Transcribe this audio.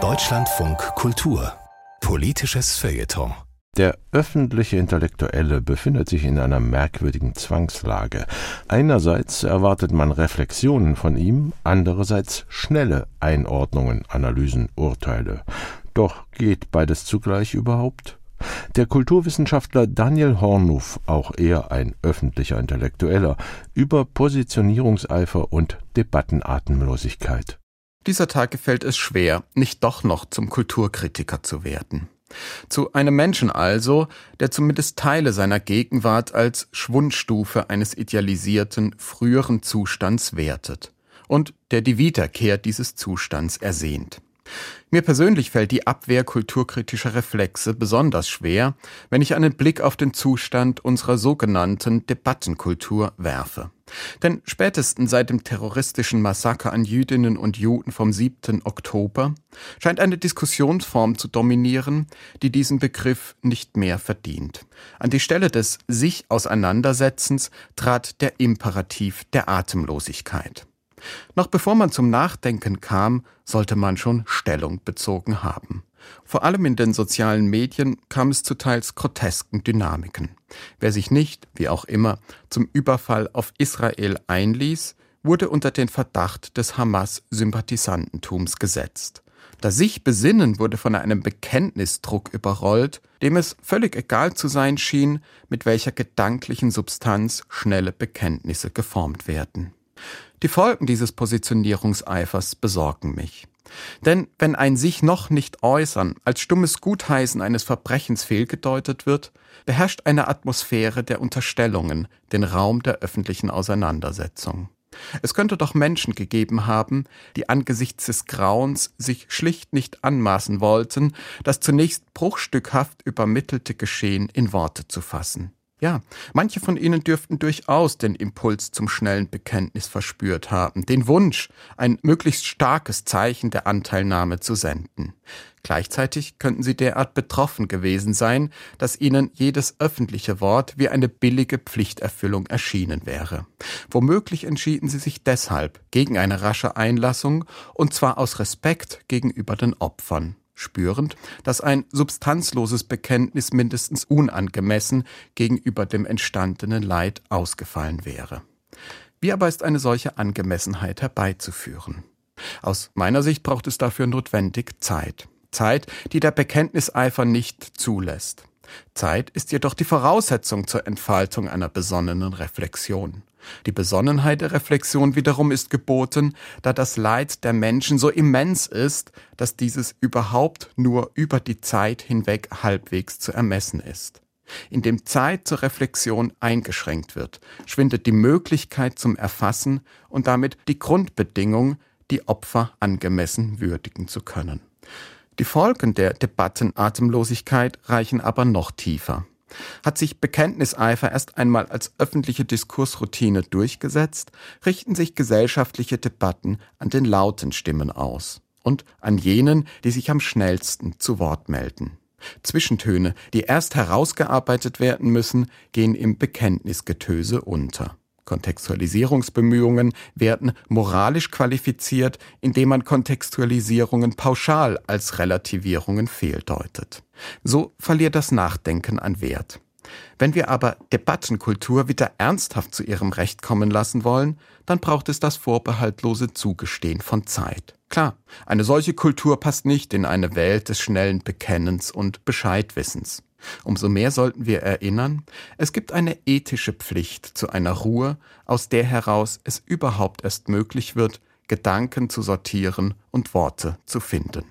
Deutschlandfunk Kultur Politisches Feuilleton der öffentliche Intellektuelle befindet sich in einer merkwürdigen Zwangslage. Einerseits erwartet man Reflexionen von ihm, andererseits schnelle Einordnungen, Analysen, Urteile. Doch geht beides zugleich überhaupt? Der Kulturwissenschaftler Daniel Hornuff, auch er ein öffentlicher Intellektueller, über Positionierungseifer und Debattenatemlosigkeit. Dieser Tag gefällt es schwer, nicht doch noch zum Kulturkritiker zu werden. Zu einem Menschen also, der zumindest Teile seiner Gegenwart als Schwundstufe eines idealisierten, früheren Zustands wertet und der die Wiederkehr dieses Zustands ersehnt. Mir persönlich fällt die Abwehr kulturkritischer Reflexe besonders schwer, wenn ich einen Blick auf den Zustand unserer sogenannten Debattenkultur werfe. Denn spätestens seit dem terroristischen Massaker an Jüdinnen und Juden vom 7. Oktober scheint eine Diskussionsform zu dominieren, die diesen Begriff nicht mehr verdient. An die Stelle des sich Auseinandersetzens trat der Imperativ der Atemlosigkeit. Noch bevor man zum Nachdenken kam, sollte man schon Stellung bezogen haben. Vor allem in den sozialen Medien kam es zu teils grotesken Dynamiken. Wer sich nicht, wie auch immer, zum Überfall auf Israel einließ, wurde unter den Verdacht des Hamas-Sympathisantentums gesetzt. Das sich Besinnen wurde von einem Bekenntnisdruck überrollt, dem es völlig egal zu sein schien, mit welcher gedanklichen Substanz schnelle Bekenntnisse geformt werden. Die Folgen dieses Positionierungseifers besorgen mich. Denn wenn ein sich noch nicht äußern als stummes Gutheißen eines Verbrechens fehlgedeutet wird, beherrscht eine Atmosphäre der Unterstellungen den Raum der öffentlichen Auseinandersetzung. Es könnte doch Menschen gegeben haben, die angesichts des Grauens sich schlicht nicht anmaßen wollten, das zunächst bruchstückhaft übermittelte Geschehen in Worte zu fassen. Ja, manche von ihnen dürften durchaus den Impuls zum schnellen Bekenntnis verspürt haben, den Wunsch, ein möglichst starkes Zeichen der Anteilnahme zu senden. Gleichzeitig könnten sie derart betroffen gewesen sein, dass ihnen jedes öffentliche Wort wie eine billige Pflichterfüllung erschienen wäre. Womöglich entschieden sie sich deshalb gegen eine rasche Einlassung, und zwar aus Respekt gegenüber den Opfern spürend, dass ein substanzloses Bekenntnis mindestens unangemessen gegenüber dem entstandenen Leid ausgefallen wäre. Wie aber ist eine solche Angemessenheit herbeizuführen? Aus meiner Sicht braucht es dafür notwendig Zeit. Zeit, die der Bekenntniseifer nicht zulässt. Zeit ist jedoch die Voraussetzung zur Entfaltung einer besonnenen Reflexion. Die Besonnenheit der Reflexion wiederum ist geboten, da das Leid der Menschen so immens ist, dass dieses überhaupt nur über die Zeit hinweg halbwegs zu ermessen ist. Indem Zeit zur Reflexion eingeschränkt wird, schwindet die Möglichkeit zum Erfassen und damit die Grundbedingung, die Opfer angemessen würdigen zu können. Die Folgen der Debattenatemlosigkeit reichen aber noch tiefer. Hat sich Bekenntniseifer erst einmal als öffentliche Diskursroutine durchgesetzt, richten sich gesellschaftliche Debatten an den lauten Stimmen aus und an jenen, die sich am schnellsten zu Wort melden. Zwischentöne, die erst herausgearbeitet werden müssen, gehen im Bekenntnisgetöse unter. Kontextualisierungsbemühungen werden moralisch qualifiziert, indem man Kontextualisierungen pauschal als Relativierungen fehldeutet. So verliert das Nachdenken an Wert. Wenn wir aber Debattenkultur wieder ernsthaft zu ihrem Recht kommen lassen wollen, dann braucht es das vorbehaltlose Zugestehen von Zeit. Klar, eine solche Kultur passt nicht in eine Welt des schnellen Bekennens und Bescheidwissens. Umso mehr sollten wir erinnern, es gibt eine ethische Pflicht zu einer Ruhe, aus der heraus es überhaupt erst möglich wird, Gedanken zu sortieren und Worte zu finden.